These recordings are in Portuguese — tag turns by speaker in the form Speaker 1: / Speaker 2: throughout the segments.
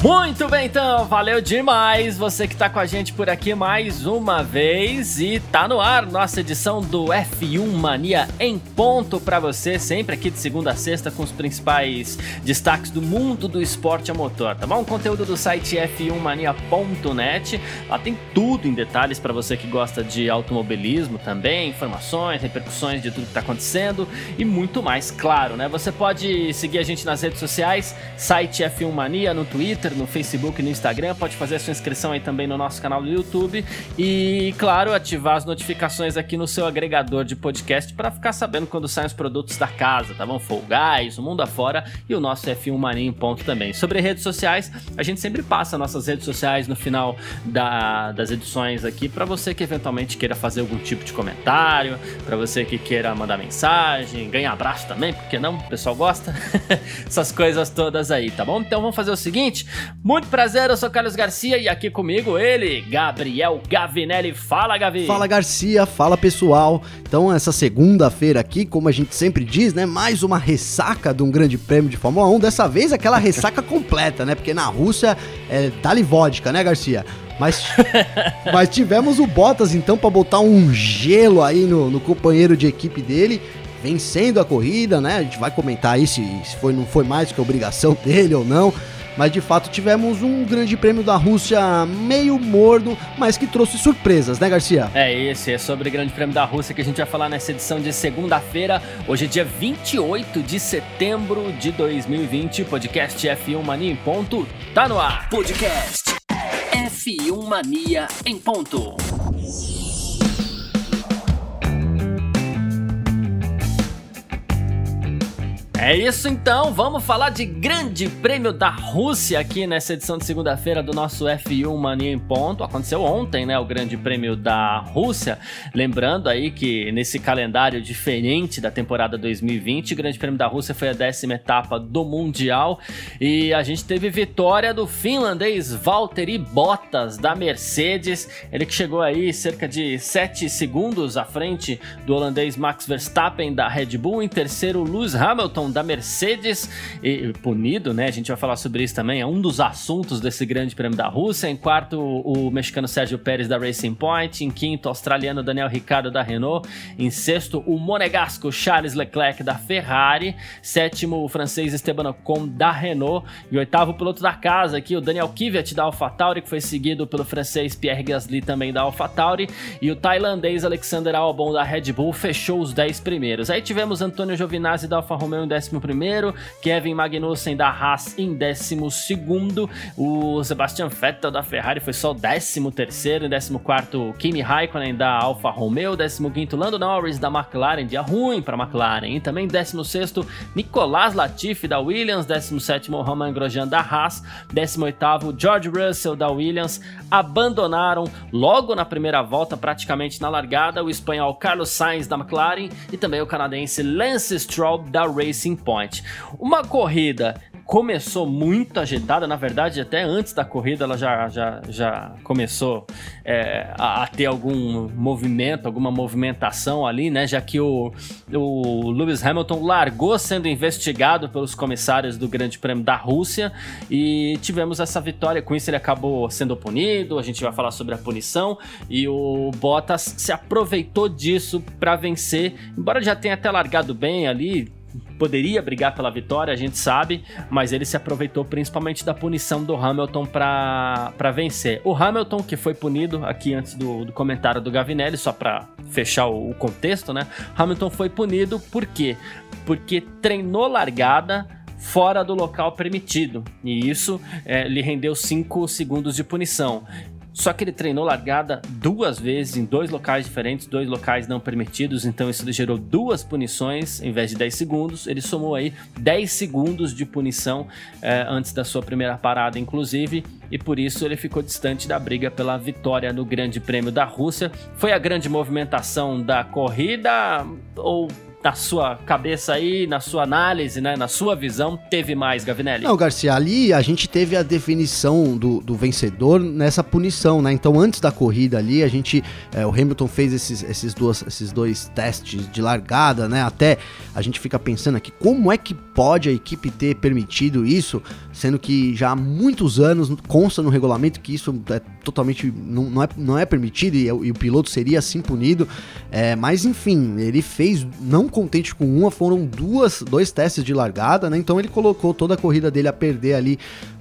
Speaker 1: Muito bem, então, valeu demais você que tá com a gente por aqui mais uma vez e tá no ar nossa edição do F1 Mania em ponto para você, sempre aqui de segunda a sexta com os principais destaques do mundo do esporte a motor, tá bom? Conteúdo do site f1mania.net, lá tem tudo em detalhes para você que gosta de automobilismo também, informações, repercussões de tudo que tá acontecendo e muito mais, claro, né? Você pode seguir a gente nas redes sociais, site F1 Mania no Twitter Twitter, no Facebook e no Instagram. Pode fazer a sua inscrição aí também no nosso canal do YouTube. E, claro, ativar as notificações aqui no seu agregador de podcast para ficar sabendo quando saem os produtos da casa, tá bom? Fall Guys, o Mundo Afora e o nosso F1 Mania em ponto também. Sobre redes sociais, a gente sempre passa nossas redes sociais no final da, das edições aqui para você que eventualmente queira fazer algum tipo de comentário, para você que queira mandar mensagem, ganhar abraço também, porque não? O pessoal gosta? Essas coisas todas aí, tá bom? Então vamos fazer o seguinte: muito prazer, eu sou Carlos Garcia e aqui comigo ele, Gabriel Gavinelli. Fala, Gavi!
Speaker 2: Fala, Garcia, fala pessoal. Então, essa segunda-feira aqui, como a gente sempre diz, né? Mais uma ressaca de um grande prêmio de Fórmula 1. Dessa vez, aquela ressaca completa, né? Porque na Rússia é dali vodka, né, Garcia? Mas, mas tivemos o Bottas então para botar um gelo aí no, no companheiro de equipe dele vencendo a corrida, né? A gente vai comentar aí se, se foi, não foi mais que obrigação dele ou não mas de fato tivemos um grande prêmio da Rússia meio morno, mas que trouxe surpresas, né, Garcia?
Speaker 1: É esse, é sobre o grande prêmio da Rússia que a gente vai falar nessa edição de segunda-feira. Hoje é dia 28 de setembro de 2020. Podcast F1 Mania em ponto, tá no ar.
Speaker 3: Podcast F1 Mania em ponto.
Speaker 1: É isso então, vamos falar de Grande Prêmio da Rússia aqui nessa edição de segunda-feira do nosso F1 Mania em Ponto. Aconteceu ontem, né, o Grande Prêmio da Rússia. Lembrando aí que nesse calendário diferente da temporada 2020, o Grande Prêmio da Rússia foi a décima etapa do Mundial e a gente teve vitória do finlandês Valtteri Bottas da Mercedes. Ele que chegou aí cerca de 7 segundos à frente do holandês Max Verstappen da Red Bull. Em terceiro, Lewis Hamilton da Mercedes, e, punido, né? A gente vai falar sobre isso também, é um dos assuntos desse grande prêmio da Rússia. Em quarto, o mexicano Sérgio Pérez da Racing Point. Em quinto, o australiano Daniel Ricciardo da Renault. Em sexto, o monegasco Charles Leclerc da Ferrari. Sétimo, o francês Esteban Ocon da Renault. E oitavo, o piloto da casa aqui, o Daniel Kvyat da AlphaTauri, que foi seguido pelo francês Pierre Gasly também da AlphaTauri. E o tailandês Alexander Albon da Red Bull fechou os 10 primeiros. Aí tivemos Antônio Giovinazzi da Alfa Romeo em 11, Kevin Magnussen da Haas em 12, o Sebastian Vettel da Ferrari foi só 13, em 14, Kimi Raikkonen da Alfa Romeo, 15, Lando Norris da McLaren, dia ruim para McLaren, e também 16, Nicolas Latifi da Williams, 17, Roman Grosjean da Haas, 18, George Russell da Williams, abandonaram logo na primeira volta, praticamente na largada, o espanhol Carlos Sainz da McLaren e também o canadense Lance Stroll da Racing Racing Point. Uma corrida começou muito agitada, na verdade, até antes da corrida ela já, já, já começou é, a, a, ter algum movimento, alguma movimentação ali, né? Já que o, o Lewis Hamilton largou sendo investigado pelos comissários do Grande Prêmio da Rússia e tivemos essa vitória. Com isso, ele acabou sendo punido. A gente vai falar sobre a punição e o Bottas se aproveitou disso para vencer, embora já tenha até largado bem ali poderia brigar pela vitória, a gente sabe, mas ele se aproveitou principalmente da punição do Hamilton para vencer. O Hamilton, que foi punido aqui antes do, do comentário do Gavinelli, só para fechar o, o, contexto, né? Hamilton foi punido por quê? Porque treinou largada fora do local permitido e isso é, lhe rendeu 5 segundos de punição. Só que ele treinou largada duas vezes em dois locais diferentes, dois locais não permitidos, então isso gerou duas punições em vez de 10 segundos. Ele somou aí 10 segundos de punição eh, antes da sua primeira parada, inclusive, e por isso ele ficou distante da briga pela vitória no Grande Prêmio da Rússia. Foi a grande movimentação da corrida ou na sua cabeça aí, na sua análise, né, na sua visão, teve mais, Gavinelli?
Speaker 2: Não, Garcia, ali a gente teve a definição do, do vencedor nessa punição, né? Então, antes da corrida ali, a gente, é, o Hamilton fez esses, esses, duas, esses dois testes de largada, né? Até a gente fica pensando aqui, como é que pode a equipe ter permitido isso, sendo que já há muitos anos consta no regulamento que isso é totalmente, não, não, é, não é permitido e, e o piloto seria assim punido, é, mas enfim, ele fez, não contente com uma, foram duas, dois testes de largada, né? Então ele colocou toda a corrida dele a perder ali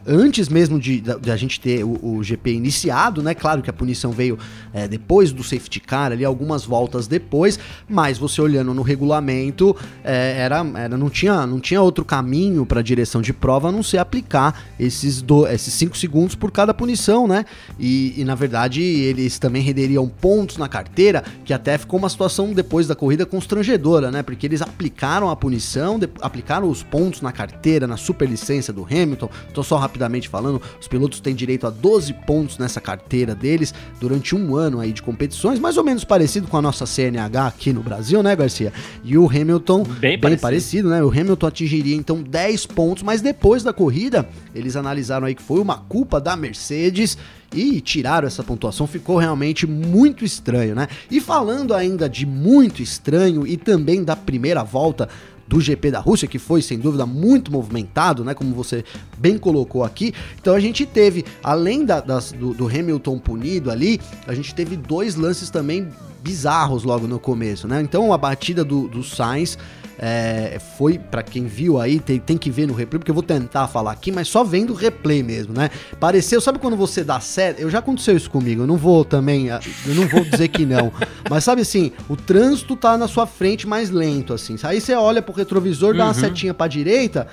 Speaker 2: antes mesmo de, de a gente ter o, o, GP iniciado, né? Claro que a punição veio é, depois do safety car, ali algumas voltas depois, mas você olhando no regulamento, é, era, era, não, tinha, não tinha outro caminho para a direção de prova a não ser aplicar esses 5 esses cinco segundos por cada punição, né? E, e, na verdade eles também renderiam pontos na carteira, que até ficou uma situação depois da corrida constrangedora, né? Porque eles aplicaram a punição, de, aplicaram os pontos na carteira, na superlicença do Hamilton. Tô só rapidinho rapidamente falando, os pilotos têm direito a 12 pontos nessa carteira deles durante um ano aí de competições, mais ou menos parecido com a nossa CNH aqui no Brasil, né, Garcia? E o Hamilton, bem, bem parecido. parecido, né? O Hamilton atingiria então 10 pontos, mas depois da corrida, eles analisaram aí que foi uma culpa da Mercedes e tiraram essa pontuação, ficou realmente muito estranho, né? E falando ainda de muito estranho e também da primeira volta do GP da Rússia, que foi sem dúvida muito movimentado, né? Como você bem colocou aqui. Então a gente teve, além da, das, do, do Hamilton punido ali, a gente teve dois lances também bizarros logo no começo, né? Então a batida do, do Sainz é, foi, para quem viu aí, tem, tem que ver no replay, porque eu vou tentar falar aqui, mas só vendo o replay mesmo, né? Pareceu, sabe quando você dá certo? Eu já aconteceu isso comigo, eu não vou também, eu não vou dizer que não, mas sabe assim, o trânsito tá na sua frente mais lento, assim. Aí você olha pro retrovisor, dá uma uhum. setinha pra direita,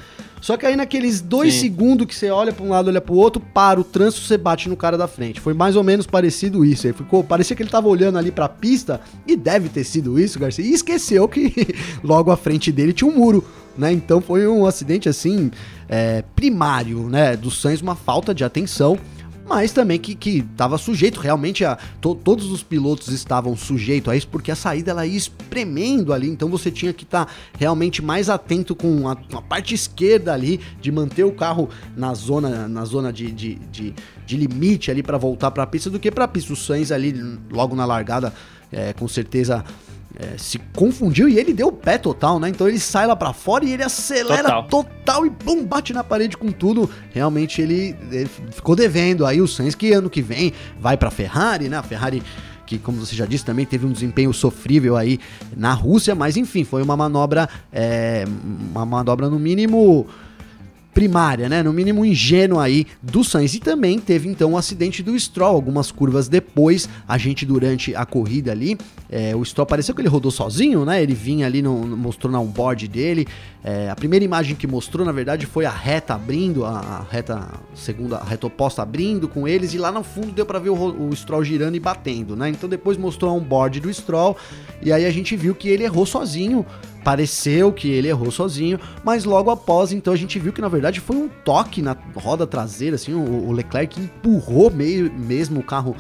Speaker 2: só que aí naqueles dois Sim. segundos que você olha para um lado, olha para o outro, para o trânsito, você bate no cara da frente. Foi mais ou menos parecido isso. Aí ficou, parecia que ele tava olhando ali para a pista e deve ter sido isso, Garcia. E esqueceu que logo à frente dele tinha um muro, né? Então foi um acidente assim é, primário, né? Do Sainz, uma falta de atenção mas também que estava sujeito realmente a. To, todos os pilotos estavam sujeitos a isso, porque a saída ela ia espremendo ali, então você tinha que estar tá realmente mais atento com a, com a, parte esquerda ali, de manter o carro na zona, na zona de, de, de, de limite ali para voltar para a pista, do que para a pista. O Sainz ali, logo na largada, é, com certeza é, se confundiu e ele deu o pé total, né? Então ele sai lá para fora e ele acelera total. total. e bum, bate na parede com tudo. Realmente ele, ele ficou devendo. Aí o Sainz que ano que vem vai para Ferrari, né? A Ferrari que, como você já disse, também teve um desempenho sofrível aí na Rússia, mas enfim, foi uma manobra, é, uma manobra no mínimo primária, né? No mínimo ingênua aí do Sainz. E também teve então o acidente do Stroll, algumas curvas depois, a gente durante a corrida ali, é, o Stroll pareceu que ele rodou sozinho, né? Ele vinha ali, no, mostrou na onboard dele. É, a primeira imagem que mostrou, na verdade, foi a reta abrindo, a, a reta segunda, a reta oposta abrindo com eles, e lá no fundo deu para ver o, o Stroll girando e batendo, né? Então depois mostrou a onboard do Stroll, e aí a gente viu que ele errou sozinho pareceu que ele errou sozinho, mas logo após, então a gente viu que na verdade foi um toque na roda traseira, assim, o, o Leclerc empurrou meio, mesmo o carro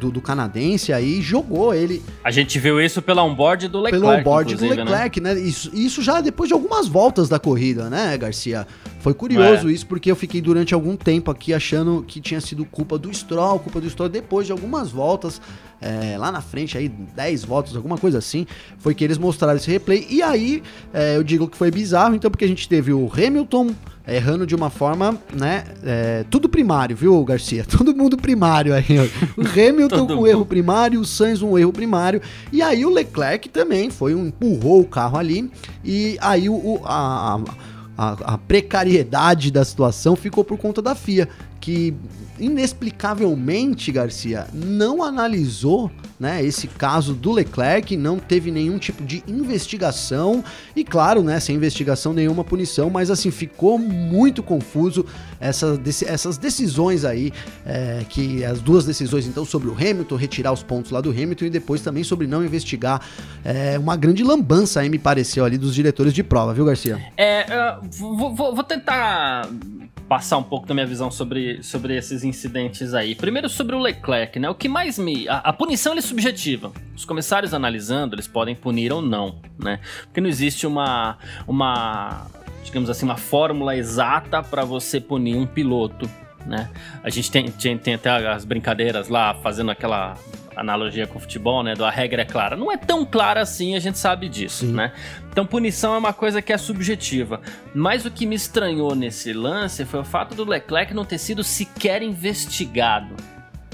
Speaker 2: do, do, canadense aí jogou ele.
Speaker 1: A gente viu isso pela onboard do Leclerc.
Speaker 2: Pelo onboard do né? Leclerc, né? né? Isso, isso já depois de algumas voltas da corrida, né, Garcia? Foi curioso é. isso, porque eu fiquei durante algum tempo aqui achando que tinha sido culpa do Stroll, culpa do Stroll, depois de algumas voltas, é, lá na frente, aí 10 voltas, alguma coisa assim, foi que eles mostraram esse replay. E aí é, eu digo que foi bizarro, então, porque a gente teve o Hamilton errando de uma forma, né? É, tudo primário, viu, Garcia? Todo mundo primário aí. O Hamilton com erro primário, o Sainz um erro primário. E aí o Leclerc também foi um empurrou o carro ali. E aí o, a, a, a precariedade da situação ficou por conta da FIA, que inexplicavelmente, Garcia, não analisou né, esse caso do Leclerc, não teve nenhum tipo de investigação e, claro, né, sem investigação nenhuma punição, mas assim, ficou muito confuso essa, essas decisões aí, é, que as duas decisões então sobre o Hamilton, retirar os pontos lá do Hamilton e depois também sobre não investigar é, uma grande lambança aí me pareceu ali dos diretores de prova, viu Garcia?
Speaker 1: É, vou, vou, vou tentar passar um pouco da minha visão sobre, sobre esses incidentes aí. Primeiro sobre o Leclerc, né? O que mais me. A, a, punição é subjetiva. Os comissários analisando, eles podem punir ou não, né? Porque não existe uma. uma digamos assim, uma fórmula exata para você punir um piloto. Né? A gente tem, tem, tem até as brincadeiras lá, fazendo aquela analogia com o futebol, né? Do a regra é clara. Não é tão clara assim, a gente sabe disso, Sim. né? Então punição é uma coisa que é subjetiva. Mas o que me estranhou nesse lance foi o fato do Leclerc não ter sido sequer investigado.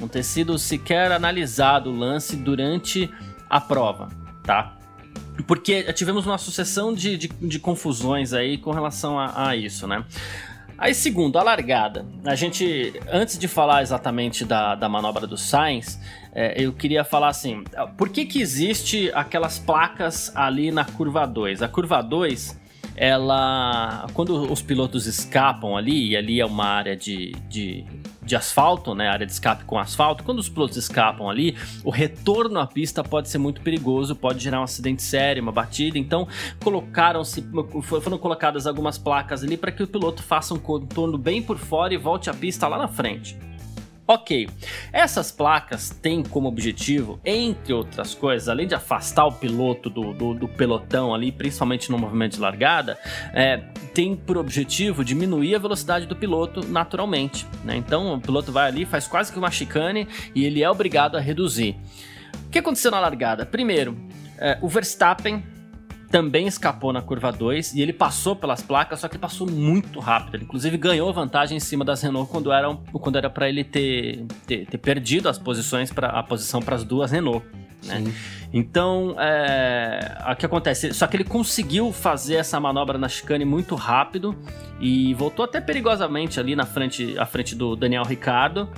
Speaker 1: Não ter sido sequer analisado o lance durante a prova, tá? Porque tivemos uma sucessão de, de, de confusões aí com relação a, a isso, né? Aí, segundo, a largada. A gente, antes de falar exatamente da, da manobra do Sainz, é, eu queria falar assim: por que, que existe aquelas placas ali na curva 2? A curva 2 ela quando os pilotos escapam ali e ali é uma área de, de, de asfalto, né, área de escape com asfalto, quando os pilotos escapam ali, o retorno à pista pode ser muito perigoso, pode gerar um acidente sério, uma batida. Então, colocaram-se, foram colocadas algumas placas ali para que o piloto faça um contorno bem por fora e volte à pista lá na frente. Ok, essas placas têm como objetivo, entre outras coisas, além de afastar o piloto do, do, do pelotão ali, principalmente no movimento de largada, é, tem por objetivo diminuir a velocidade do piloto naturalmente. Né? Então o piloto vai ali, faz quase que uma chicane e ele é obrigado a reduzir. O que aconteceu na largada? Primeiro, é, o Verstappen também escapou na curva 2 e ele passou pelas placas, só que passou muito rápido. Ele, inclusive, ganhou vantagem em cima das Renault quando era, quando era para ele ter, ter, ter, perdido as posições para a posição para as duas Renault. Né? Então, é, o que acontece? Só que ele conseguiu fazer essa manobra na chicane muito rápido e voltou até perigosamente ali na frente, à frente do Daniel Ricardo,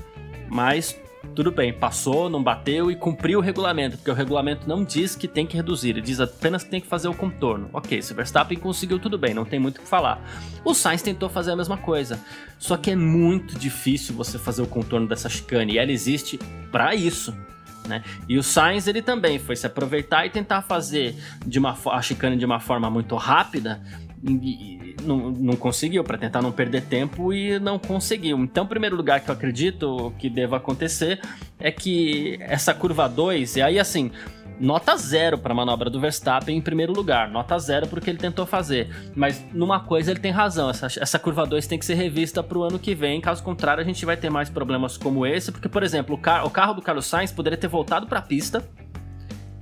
Speaker 1: mas tudo bem, passou, não bateu e cumpriu o regulamento, porque o regulamento não diz que tem que reduzir, ele diz apenas que tem que fazer o contorno. Ok, se o Verstappen conseguiu, tudo bem, não tem muito o que falar. O Sainz tentou fazer a mesma coisa, só que é muito difícil você fazer o contorno dessa chicane, e ela existe para isso. Né? E o Sainz ele também foi se aproveitar e tentar fazer de uma, a chicane de uma forma muito rápida e, não, não conseguiu, para tentar não perder tempo e não conseguiu. Então, o primeiro lugar que eu acredito que deva acontecer é que essa curva 2, e aí assim, nota zero para a manobra do Verstappen em primeiro lugar, nota zero para o que ele tentou fazer. Mas numa coisa ele tem razão, essa, essa curva 2 tem que ser revista para o ano que vem, caso contrário a gente vai ter mais problemas como esse, porque, por exemplo, o, car o carro do Carlos Sainz poderia ter voltado para a pista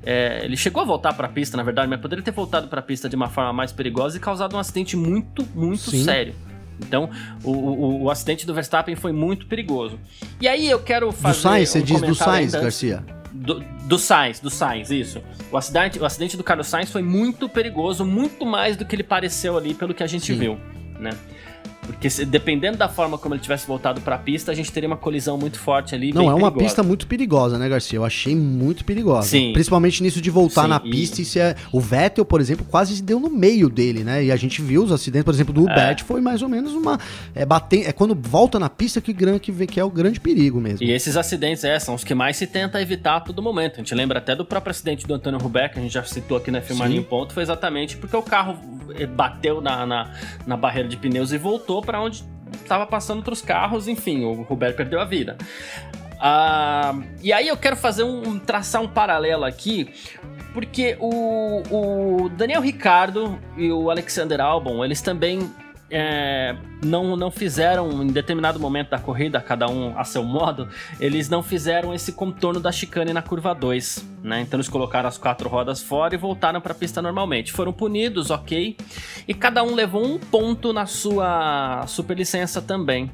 Speaker 1: é, ele chegou a voltar para a pista, na verdade, mas poderia ter voltado para a pista de uma forma mais perigosa e causado um acidente muito, muito Sim. sério. Então, o, o, o, acidente do Verstappen foi muito perigoso. E aí eu quero fazer.
Speaker 2: Do Sainz, um você diz do Sainz, Garcia?
Speaker 1: Do, do Sainz, do Sainz, isso. O acidente, o acidente do Carlos Sainz foi muito perigoso, muito mais do que ele pareceu ali, pelo que a gente Sim. viu, né? Porque se, dependendo da forma como ele tivesse voltado para a pista, a gente teria uma colisão muito forte ali.
Speaker 2: Não, é uma perigosa. pista muito perigosa, né, Garcia? Eu achei muito perigosa. Sim. Principalmente nisso de voltar Sim, na pista e, se é... o Vettel, por exemplo, quase deu no meio dele, né? E a gente viu os acidentes, por exemplo, do Hubert, é. foi mais ou menos uma. É, bater... é quando volta na pista que, que, que é o grande perigo mesmo.
Speaker 1: E esses acidentes é, são os que mais se tenta evitar a todo momento. A gente lembra até do próprio acidente do Antônio Rubert, que a gente já citou aqui na Filmarinho Ponto, foi exatamente porque o carro eh, bateu na, na, na barreira de pneus e voltou para onde estava passando outros carros, enfim, o Roberto perdeu a vida. Ah, e aí eu quero fazer um traçar um paralelo aqui, porque o, o Daniel Ricardo e o Alexander Albon, eles também é, não, não fizeram, em determinado momento da corrida, cada um a seu modo, eles não fizeram esse contorno da chicane na curva 2, né? Então eles colocaram as quatro rodas fora e voltaram para a pista normalmente. Foram punidos, ok, e cada um levou um ponto na sua superlicença também.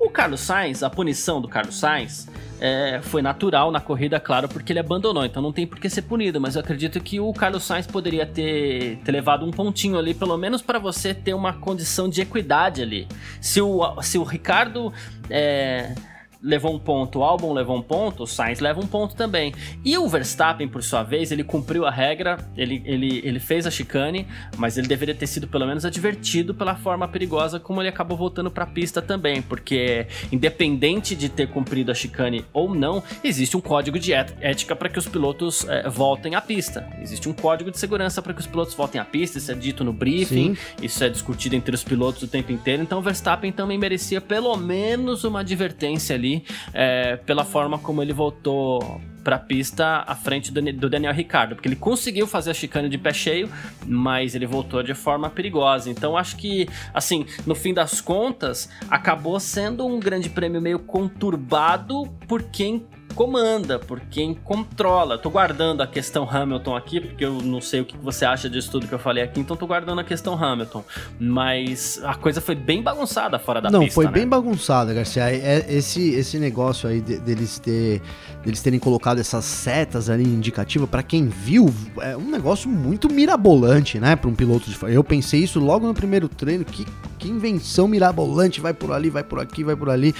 Speaker 1: O Carlos Sainz, a punição do Carlos Sainz é, foi natural na corrida, claro, porque ele abandonou, então não tem por que ser punido, mas eu acredito que o Carlos Sainz poderia ter, ter levado um pontinho ali, pelo menos para você ter uma condição de equidade ali. Se o, se o Ricardo é, levou um ponto, o Albon levou um ponto, o Sainz leva um ponto também. E o Verstappen, por sua vez, ele cumpriu a regra, ele, ele, ele fez a chicane, mas ele deveria ter sido pelo menos advertido pela forma perigosa como ele acabou voltando para a pista também, porque independente de ter cumprido a chicane ou não, existe um código de ética para que os pilotos é, voltem à pista. Existe um código de segurança para que os pilotos voltem à pista, isso é dito no briefing, Sim. isso é discutido entre os pilotos o tempo inteiro, então o Verstappen também merecia pelo menos uma advertência ali é, pela forma como ele voltou para a pista à frente do, do Daniel Ricardo, porque ele conseguiu fazer a chicane de pé cheio, mas ele voltou de forma perigosa. Então acho que, assim, no fim das contas, acabou sendo um grande prêmio meio conturbado por quem comanda, por quem controla. Tô guardando a questão Hamilton aqui, porque eu não sei o que você acha disso tudo que eu falei aqui, então tô guardando a questão Hamilton. Mas a coisa foi bem bagunçada fora da
Speaker 2: não,
Speaker 1: pista.
Speaker 2: Não, foi
Speaker 1: né?
Speaker 2: bem bagunçada, Garcia. É, esse, esse negócio aí de, deles, ter, deles terem colocado essas setas ali indicativas, para quem viu, é um negócio muito mirabolante, né? Para um piloto de. Eu pensei isso logo no primeiro treino, que, que invenção mirabolante, vai por ali, vai por aqui, vai por ali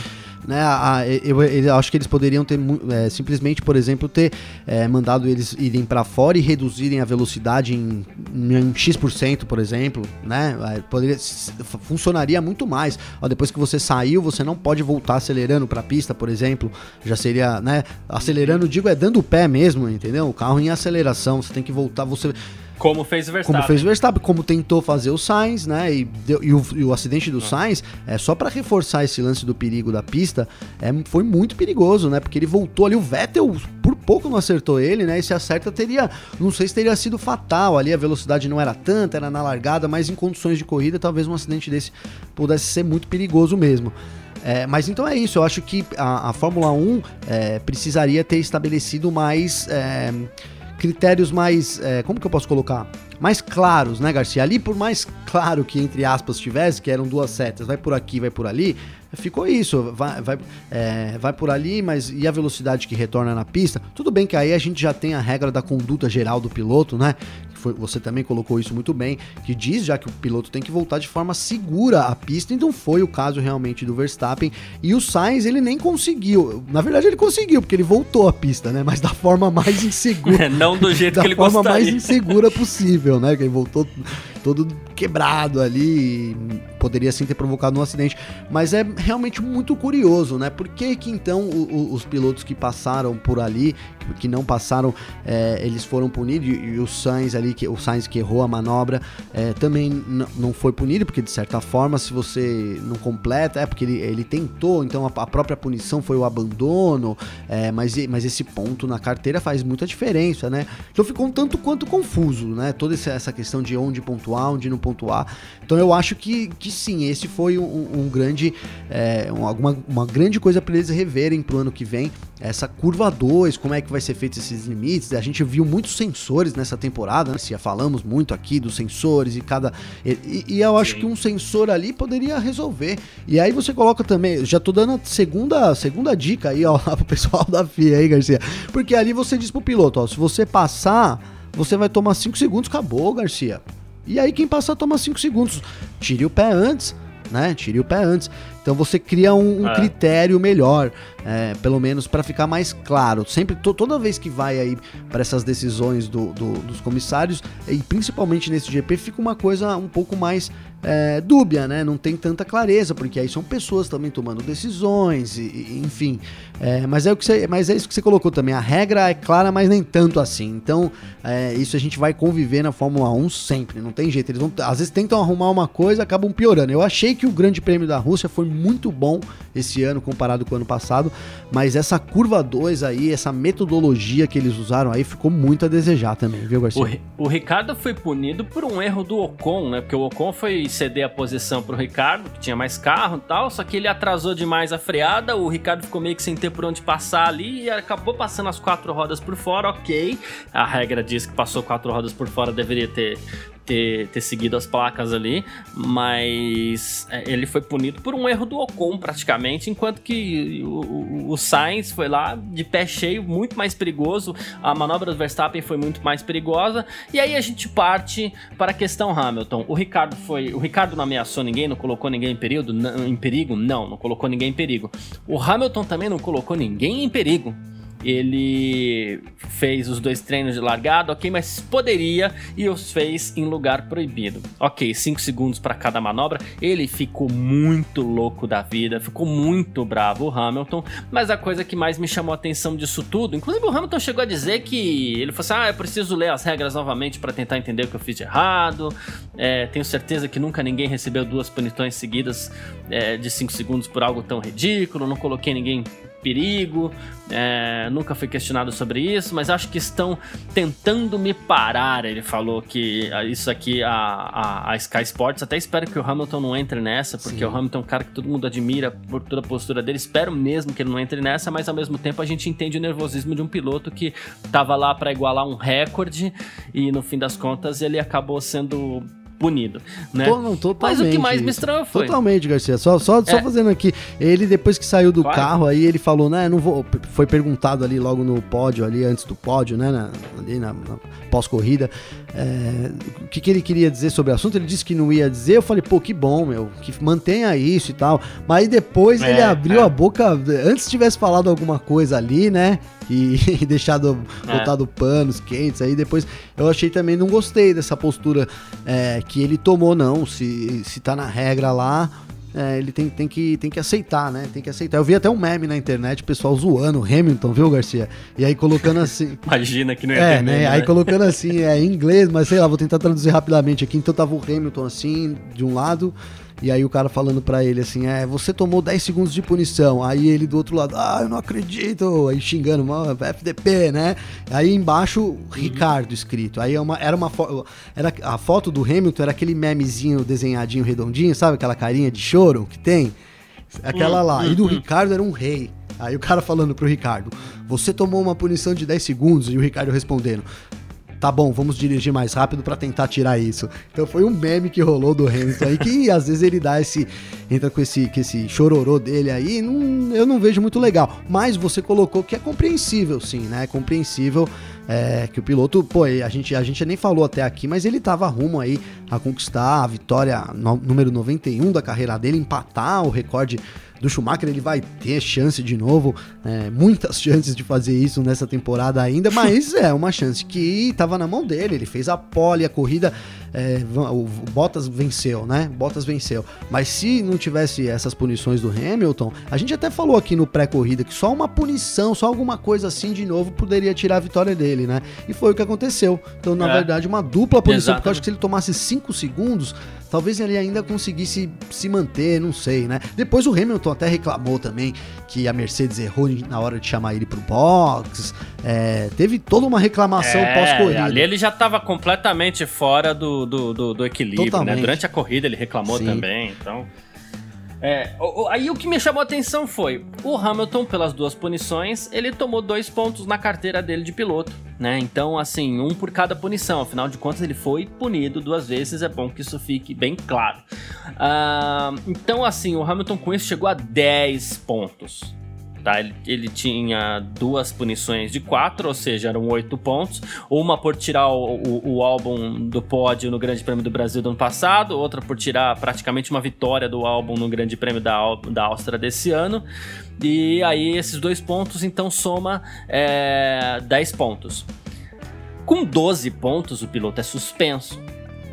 Speaker 2: né? A, eu, eu, acho que eles poderiam ter é, simplesmente, por exemplo, ter é, mandado eles irem para fora e reduzirem a velocidade em, em X%, por exemplo, né? Poderia, funcionaria muito mais. Ó, depois que você saiu, você não pode voltar acelerando para a pista, por exemplo. Já seria, né? Acelerando, digo, é dando o pé mesmo, entendeu? O carro em aceleração, você tem que voltar, você
Speaker 1: como fez o Verstappen.
Speaker 2: Como fez o Verstappen, como tentou fazer o Sainz, né? E, deu, e, o, e o, acidente do ah. Sainz, é só para reforçar esse lance do perigo da pista, é, foi muito perigoso, né? Porque ele voltou ali, o Vettel por pouco não acertou ele, né? E se acerta teria, não sei se teria sido fatal ali, a velocidade não era tanta, era na largada, mas em condições de corrida, talvez um acidente desse pudesse ser muito perigoso mesmo. É, mas então é isso, eu acho que a, a Fórmula 1 é, precisaria ter estabelecido mais. Critérios mais. É, como que eu posso colocar? Mais claros, né, Garcia? Ali, por mais claro que, entre aspas, tivesse, que eram duas setas, vai por aqui, vai por ali, ficou isso. Vai, vai, é, vai por ali, mas e a velocidade que retorna na pista? Tudo bem que aí a gente já tem a regra da conduta geral do piloto, né? Foi, você também colocou isso muito bem, que diz já que o piloto tem que voltar de forma segura à pista, então foi o caso realmente do Verstappen. E o Sainz, ele nem conseguiu. Na verdade, ele conseguiu, porque ele voltou à pista, né? Mas da forma mais insegura.
Speaker 1: Não do jeito
Speaker 2: que
Speaker 1: ele
Speaker 2: gostaria. Da
Speaker 1: forma
Speaker 2: mais insegura possível, né? Que ele voltou todo quebrado ali, poderia sim ter provocado um acidente. Mas é realmente muito curioso, né? Por que que então o, o, os pilotos que passaram por ali, que não passaram, é, eles foram punidos e, e o Sainz ali, que, o Sainz que errou a manobra, é, também não foi punido, porque de certa forma, se você não completa, é porque ele, ele tentou, então a, a própria punição foi o abandono, é, mas, mas esse ponto na carteira faz muita diferença, né? Então ficou um tanto quanto confuso, né? Toda essa questão de onde pontuar, onde não pontuar. Então eu acho que, que sim, esse foi um, um grande, é, uma, uma grande coisa para eles reverem pro ano que vem. Essa curva 2, como é que vai ser feito esses limites. A gente viu muitos sensores nessa temporada, né? Se falamos muito aqui dos sensores e cada. E, e eu acho sim. que um sensor ali poderia resolver. E aí você coloca também, já tô dando a segunda, segunda dica aí, ó, pro pessoal da FIA aí, Garcia. Porque ali você diz pro piloto, ó, se você passar, você vai tomar 5 segundos, acabou, Garcia. E aí quem passar toma 5 segundos. Tire o pé antes, né? Tire o pé antes. Então você cria um, um é. critério melhor, é, pelo menos para ficar mais claro. Sempre, to, toda vez que vai aí para essas decisões do, do, dos comissários, e principalmente nesse GP, fica uma coisa um pouco mais é, dúbia, né? Não tem tanta clareza, porque aí são pessoas também tomando decisões, e, e, enfim. É, mas, é o que você, mas é isso que você colocou também. A regra é clara, mas nem tanto assim. Então, é, isso a gente vai conviver na Fórmula 1 sempre, não tem jeito. Eles vão, às vezes tentam arrumar uma coisa acabam piorando. Eu achei que o Grande Prêmio da Rússia foi muito bom esse ano comparado com o ano passado, mas essa curva 2 aí, essa metodologia que eles usaram aí ficou muito a desejar também, viu, Garcia?
Speaker 1: O, o Ricardo foi punido por um erro do Ocon, né? Porque o Ocon foi ceder a posição pro Ricardo, que tinha mais carro e tal, só que ele atrasou demais a freada, o Ricardo ficou meio que sem ter por onde passar ali e acabou passando as quatro rodas por fora, ok. A regra diz que passou quatro rodas por fora, deveria ter ter, ter seguido as placas ali, mas é, ele foi punido por um erro do Ocon praticamente, enquanto que o, o, Sainz foi lá de pé cheio, muito mais perigoso, a manobra do Verstappen foi muito mais perigosa, e aí a gente parte para a questão Hamilton. O Ricardo foi, o Ricardo não ameaçou ninguém, não colocou ninguém em perigo, em perigo? Não, não colocou ninguém em perigo. O Hamilton também não colocou ninguém em perigo ele fez os dois treinos de largada, ok, mas poderia e os fez em lugar proibido. Ok, 5 segundos para cada manobra. Ele ficou muito louco da vida, ficou muito bravo o Hamilton, mas a coisa que mais me chamou a atenção disso tudo, inclusive o Hamilton chegou a dizer que ele falou assim: ah, eu preciso ler as regras novamente para tentar entender o que eu fiz de errado. É, tenho certeza que nunca ninguém recebeu duas punições seguidas é, de 5 segundos por algo tão ridículo, não coloquei ninguém perigo, é, nunca fui questionado sobre isso, mas acho que estão tentando me parar. Ele falou que isso aqui, a, a, a Sky Sports, até espero que o Hamilton não entre nessa, porque Sim. o Hamilton é um cara que todo mundo admira por toda a postura dele. Espero mesmo que ele não entre nessa, mas ao mesmo tempo a gente entende o nervosismo de um piloto que estava lá para igualar um recorde e no fim das contas ele acabou sendo punido, né? Tô,
Speaker 2: não, Mas o que mais me estranhou foi... Totalmente, Garcia. Só, só, é. só fazendo aqui, ele depois que saiu do claro. carro, aí ele falou, né, não vou... Foi perguntado ali logo no pódio, ali antes do pódio, né, na, ali na, na pós-corrida, é, o que, que ele queria dizer sobre o assunto. Ele disse que não ia dizer, eu falei, pô, que bom, meu, que mantenha isso e tal. Mas depois é, ele abriu é. a boca, antes tivesse falado alguma coisa ali, né, e, deixado, é. botado panos quentes, aí depois eu achei também, não gostei dessa postura é, que ele tomou, não. Se, se tá na regra lá, é, ele tem, tem, que, tem que aceitar, né? Tem que aceitar. Eu vi até um meme na internet, o pessoal zoando o Hamilton, viu, Garcia? E aí colocando assim.
Speaker 1: Imagina que não ia
Speaker 2: é, ter né? Meme, aí né? colocando assim, é em inglês, mas sei lá, vou tentar traduzir rapidamente aqui. Então tava o Hamilton assim, de um lado, e aí o cara falando para ele assim, é, você tomou 10 segundos de punição. Aí ele do outro lado, ah, eu não acredito. Aí xingando, FDP, né? Aí embaixo, uhum. Ricardo escrito. Aí é uma, era uma foto, era a foto do Hamilton era aquele memezinho desenhadinho redondinho, sabe? Aquela carinha de choro que tem. Aquela lá. E do uhum. Ricardo era um rei. Aí o cara falando pro Ricardo, você tomou uma punição de 10 segundos, e o Ricardo respondendo, tá bom, vamos dirigir mais rápido para tentar tirar isso. Então foi um meme que rolou do Hamilton aí, que às vezes ele dá esse. entra com esse, com esse chororô dele aí, não, eu não vejo muito legal. Mas você colocou que é compreensível, sim, né? É compreensível. É, que o piloto, pô, a gente, a gente nem falou até aqui, mas ele tava rumo aí a conquistar a vitória no, número 91 da carreira dele, empatar o recorde do Schumacher, ele vai ter chance de novo, é, muitas chances de fazer isso nessa temporada ainda, mas é uma chance que estava na mão dele, ele fez a pole, a corrida, é, o Bottas venceu, né? Bottas venceu. Mas se não tivesse essas punições do Hamilton, a gente até falou aqui no pré-corrida que só uma punição, só alguma coisa assim de novo poderia tirar a vitória dele, né? E foi o que aconteceu. Então, na é. verdade, uma dupla punição, Exatamente. porque eu acho que se ele tomasse 5 segundos, talvez ele ainda conseguisse se manter, não sei, né? Depois o Hamilton até reclamou também que a Mercedes errou na hora de chamar ele pro box. É, teve toda uma reclamação é, pós-corrida.
Speaker 1: Ali ele já estava completamente fora do, do, do, do equilíbrio, né? Durante a corrida ele reclamou Sim. também, então. É, aí o que me chamou a atenção foi o Hamilton, pelas duas punições, ele tomou dois pontos na carteira dele de piloto, né? Então, assim, um por cada punição. Afinal de contas, ele foi punido duas vezes. É bom que isso fique bem claro. Uh, então, assim, o Hamilton com isso chegou a 10 pontos. Tá? Ele, ele, tinha duas punições de quatro, ou seja, eram oito pontos. Uma por tirar o, o, o, álbum do pódio no Grande Prêmio do Brasil do ano passado, outra por tirar praticamente uma vitória do álbum no Grande Prêmio da, da Áustria desse ano. E aí esses dois pontos então soma é, 10 pontos. Com 12 pontos, o piloto é suspenso.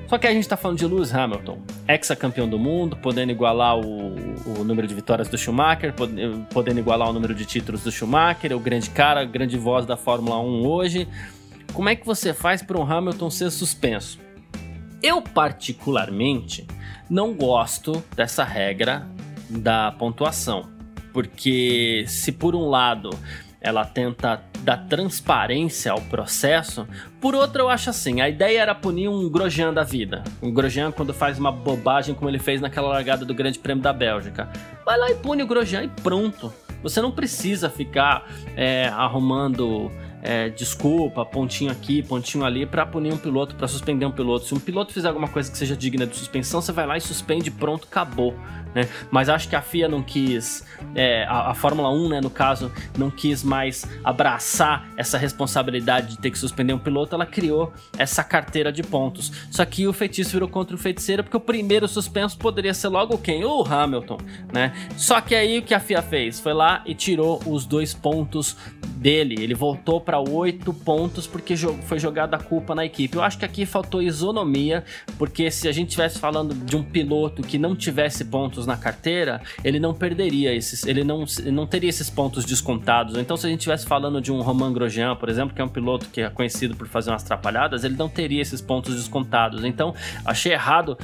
Speaker 1: Só que a gente está falando de Lewis Hamilton, ex-campeão do mundo, podendo igualar o, o, número de vitórias do Schumacher, podendo igualar o número de títulos do Schumacher, o grande cara, a grande voz da Fórmula 1 hoje. Como é que você faz para um Hamilton ser suspenso? Eu, particularmente, não gosto dessa regra da pontuação. Porque se por um lado ela tenta dar transparência ao processo. Por outro, eu acho assim, a ideia era punir um Grosjean da vida. Um Grosjean quando faz uma bobagem como ele fez naquela largada do Grande Prêmio da Bélgica. Vai lá e pune o Grosjean e pronto. Você não precisa ficar é, arrumando é, desculpa, pontinho aqui, pontinho ali, para punir um piloto, para suspender um piloto. Se um piloto fizer alguma coisa que seja digna de suspensão, você vai lá e suspende, pronto, acabou. Né? Mas acho que a FIA não quis, é, a, a, Fórmula 1, né, no caso, não quis mais abraçar essa responsabilidade de ter que suspender um piloto, ela criou essa carteira de pontos. Só que o feitiço virou contra o feiticeiro porque o primeiro suspenso poderia ser logo quem? O Hamilton, né? Só que aí o que a FIA fez? Foi lá e tirou os dois pontos dele. Ele voltou para oito pontos porque foi jogada a culpa na equipe. Eu acho que aqui faltou isonomia, porque se a gente estivesse falando de um piloto que não tivesse pontos na carteira, ele não perderia esses, ele não, não teria esses pontos descontados. Então, se a gente estivesse falando de um Romain Grosjean, por exemplo, que é um piloto que é conhecido por fazer umas atrapalhadas, ele não teria esses pontos descontados. Então, achei errado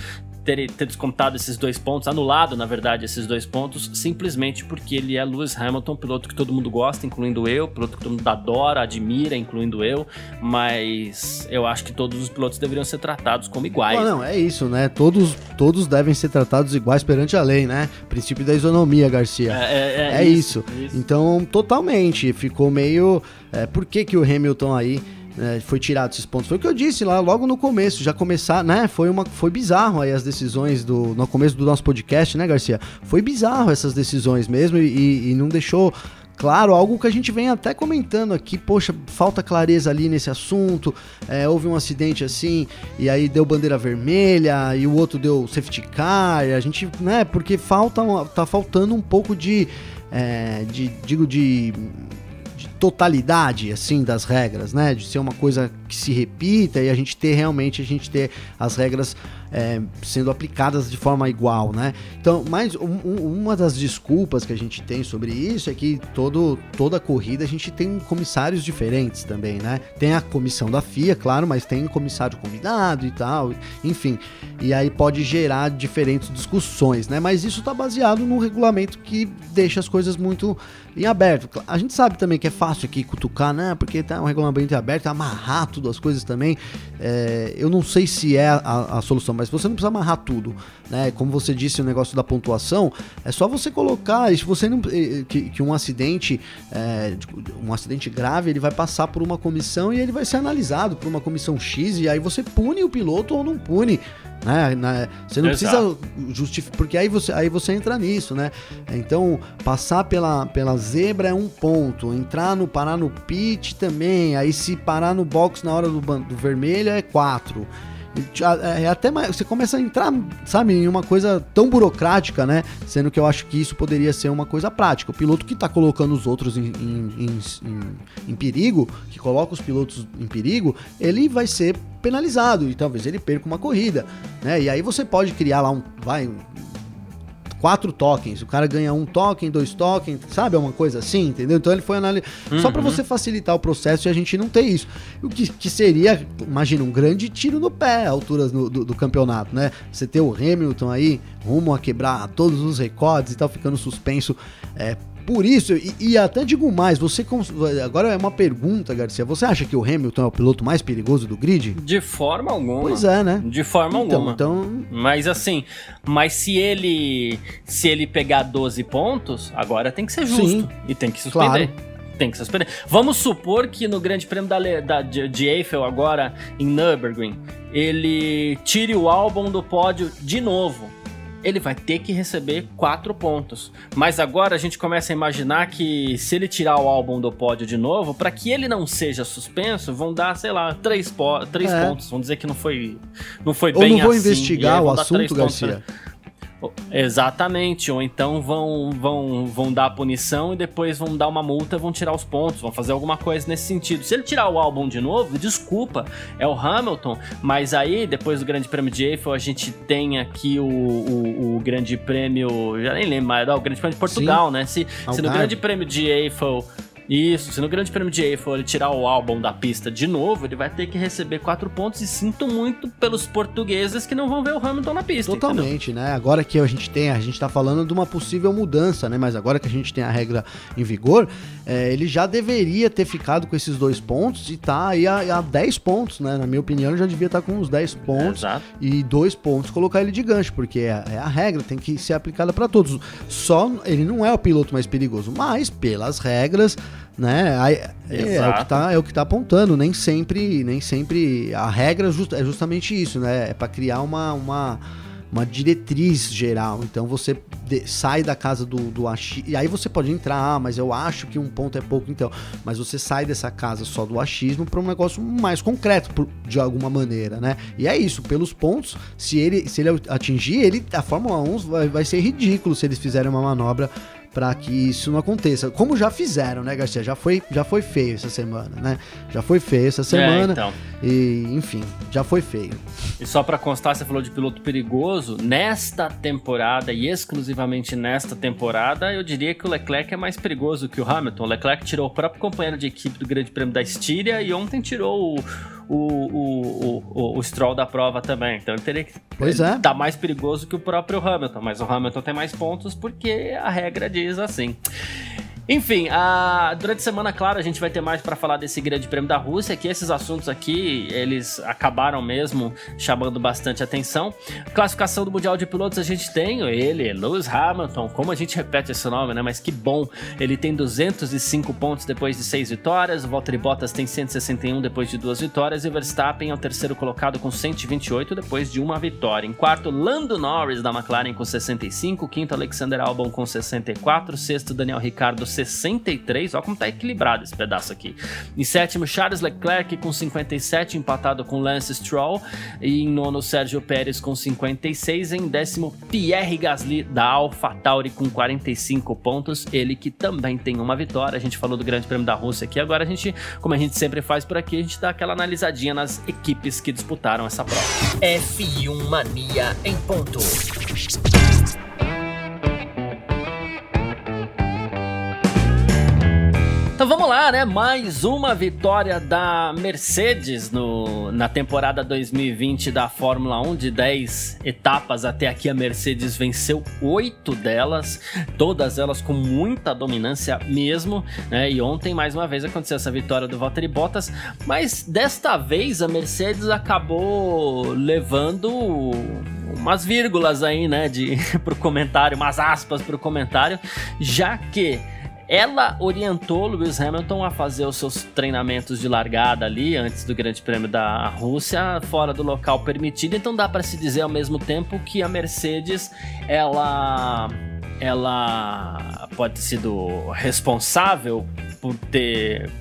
Speaker 1: ter, ter descontado esses dois pontos, anulado, na verdade, esses dois pontos, simplesmente porque ele é Lewis Hamilton, piloto que todo mundo gosta, incluindo eu, piloto que todo mundo adora, admira, incluindo eu, mas eu acho que todos os pilotos deveriam ser tratados como iguais.
Speaker 2: Não, não é isso, né? Todos, todos devem ser tratados iguais perante a lei, né? Princípio da isonomia, Garcia. É, é, é, é isso, isso. Então, totalmente, ficou meio... É, por que, que o Hamilton aí é, foi tirado esses pontos. Foi o que eu disse lá logo no começo, já começar, né? Foi uma foi bizarro aí as decisões do no começo do nosso podcast, né, Garcia? Foi bizarro essas decisões mesmo e, e não deixou claro, algo que a gente vem até comentando aqui, poxa, falta clareza ali nesse assunto, é, houve um acidente assim, e aí deu bandeira vermelha, e o outro deu safety car, a gente, né, porque falta, tá faltando um pouco de, é, de digo, de totalidade assim das regras, né? De ser uma coisa que se repita e a gente ter realmente a gente ter as regras é, sendo aplicadas de forma igual, né? Então, mais um, uma das desculpas que a gente tem sobre isso é que todo, toda corrida a gente tem comissários diferentes também, né? Tem a comissão da FIA, claro, mas tem comissário convidado e tal, enfim. E aí pode gerar diferentes discussões, né? Mas isso está baseado num regulamento que deixa as coisas muito em aberto. A gente sabe também que é fácil aqui cutucar, né? Porque tá um regulamento aberto, amarrar tudo as coisas também. É, eu não sei se é a, a solução, mas você não precisa amarrar tudo, né? Como você disse, o negócio da pontuação, é só você colocar, se você não, que, que um acidente, é, um acidente grave, ele vai passar por uma comissão e ele vai ser analisado por uma comissão X e aí você pune o piloto ou não pune. Né? né? Você não Exato. precisa justificar, porque aí você, aí você entra nisso, né? Então, passar pela, pela zebra é um ponto, entrar no, parar no pit também, aí se parar no box na hora do, do vermelho é quatro. É até mais, você começa a entrar, sabe, em uma coisa tão burocrática, né? Sendo que eu acho que isso poderia ser uma coisa prática. O piloto que está colocando os outros em, em, em, em, perigo, que coloca os pilotos em perigo, ele vai ser penalizado e talvez ele perca uma corrida, né? E aí você pode criar lá um, vai, quatro tokens. O cara ganha um token, dois tokens, sabe? É uma coisa assim, entendeu? Então ele foi analisar. Uhum. Só para você facilitar o processo e a gente não ter isso. O que, que seria, imagina, um grande tiro no pé, alturas no, do, do, campeonato, né? Você ter o Hamilton aí rumo a quebrar todos os recordes e tal, ficando suspenso é, por isso, e, e, até digo mais, você agora é uma pergunta, Garcia. Você acha que o Hamilton é o piloto mais perigoso do grid?
Speaker 1: De forma alguma.
Speaker 2: Pois é, né?
Speaker 1: De forma então, alguma.
Speaker 2: Então,
Speaker 1: mas assim, mas se ele se ele pegar 12 pontos, agora tem que ser justo Sim, e tem que suspender. Claro tem que suspender. Vamos supor que no Grande Prêmio da, da, de, de Eiffel, agora em Nürburgring, ele tire o álbum do pódio de novo ele vai ter que receber quatro pontos. Mas agora a gente começa a imaginar que se ele tirar o álbum do pódio de novo, para que ele não seja suspenso, vão dar, sei lá, três, po três é. pontos. Vão dizer que não foi, não foi
Speaker 2: Ou
Speaker 1: bem
Speaker 2: não vou assim, investigar o assunto, Garcia. Pra...
Speaker 1: Exatamente, ou então vão, vão, vão dar a punição e depois vão dar uma multa, vão tirar os pontos, vão fazer alguma coisa nesse sentido. Se ele tirar o álbum de novo, desculpa, é o Hamilton, mas aí depois do Grande Prêmio de Eiffel a gente tem aqui o, o, o Grande Prêmio, já nem lembro mais, o Grande Prêmio de Portugal, Sim. né? Se, se no Grande Prêmio de Eiffel isso, se no Grande Prêmio de Eiffel ele tirar o álbum da pista de novo, ele vai ter que receber quatro pontos e sinto muito pelos portugueses que não vão ver o Hamilton na pista.
Speaker 2: Totalmente, entendeu? né? Agora que a gente tem, a gente tá falando de uma possível mudança, né? Mas agora que a gente tem a regra em vigor, é, ele já deveria ter ficado com esses dois pontos e tá aí a, a 10 pontos, né? Na minha opinião, ele já devia estar tá com uns 10 pontos
Speaker 1: é,
Speaker 2: e dois pontos colocar ele de gancho, porque é, é a regra, tem que ser aplicada para todos. Só ele não é o piloto mais perigoso, mas pelas regras né? Aí, é, é, o que tá, é o que tá apontando. Nem sempre, nem sempre a regra é justamente isso, né? É para criar uma, uma uma diretriz geral. Então você sai da casa do, do achismo. E aí você pode entrar, ah, mas eu acho que um ponto é pouco, então. Mas você sai dessa casa só do achismo para um negócio mais concreto, por, de alguma maneira, né? E é isso, pelos pontos, se ele, se ele atingir, ele, a Fórmula 1 vai, vai ser ridículo se eles fizerem uma manobra para que isso não aconteça. Como já fizeram, né, Garcia? Já foi, já foi feio essa semana, né? Já foi feio essa é, semana. É, então. E, enfim, já foi feio.
Speaker 1: E só para constar, você falou de piloto perigoso. Nesta temporada e exclusivamente nesta temporada, eu diria que o Leclerc é mais perigoso que o Hamilton. O Leclerc tirou o próprio companheiro de equipe do Grande Prêmio da Estíria e ontem tirou o o, o, o, o Stroll da prova também. Então ele teria que
Speaker 2: pois é.
Speaker 1: tá mais perigoso que o próprio Hamilton. Mas o Hamilton tem mais pontos porque a regra diz assim. Enfim, a, durante a semana, claro, a gente vai ter mais para falar desse Grande Prêmio da Rússia, que esses assuntos aqui, eles acabaram mesmo chamando bastante atenção. Classificação do Mundial de Pilotos a gente tem ele, Lewis Hamilton, como a gente repete esse nome, né? Mas que bom, ele tem 205 pontos depois de seis vitórias, o Valtteri Bottas tem 161 depois de duas vitórias e o Verstappen é o terceiro colocado com 128 depois de uma vitória. Em quarto, Lando Norris da McLaren com 65, quinto Alexander Albon com 64, sexto Daniel Ricciardo 63. Olha como tá equilibrado esse pedaço aqui. Em sétimo, Charles Leclerc com 57, empatado com Lance Stroll. E em nono, Sérgio Pérez com 56. Em décimo, Pierre Gasly da AlphaTauri com 45 pontos. Ele que também tem uma vitória. A gente falou do Grande Prêmio da Rússia aqui. Agora a gente, como a gente sempre faz por aqui, a gente dá aquela analisadinha nas equipes que disputaram essa prova.
Speaker 3: F1 Mania em ponto. Então vamos lá, né? Mais uma vitória da Mercedes no, na temporada 2020 da Fórmula 1, de 10 etapas até aqui. A Mercedes venceu oito delas, todas elas com muita dominância mesmo. Né? E ontem, mais uma vez, aconteceu essa vitória do Valtteri Bottas, mas desta vez a Mercedes acabou levando umas vírgulas aí, né, de pro comentário, umas aspas pro comentário, já que ela orientou Lewis Hamilton a fazer os seus treinamentos de largada ali antes do Grande Prêmio da Rússia, fora do local permitido. Então dá para se dizer ao mesmo tempo que a Mercedes ela ela pode ter sido responsável por ter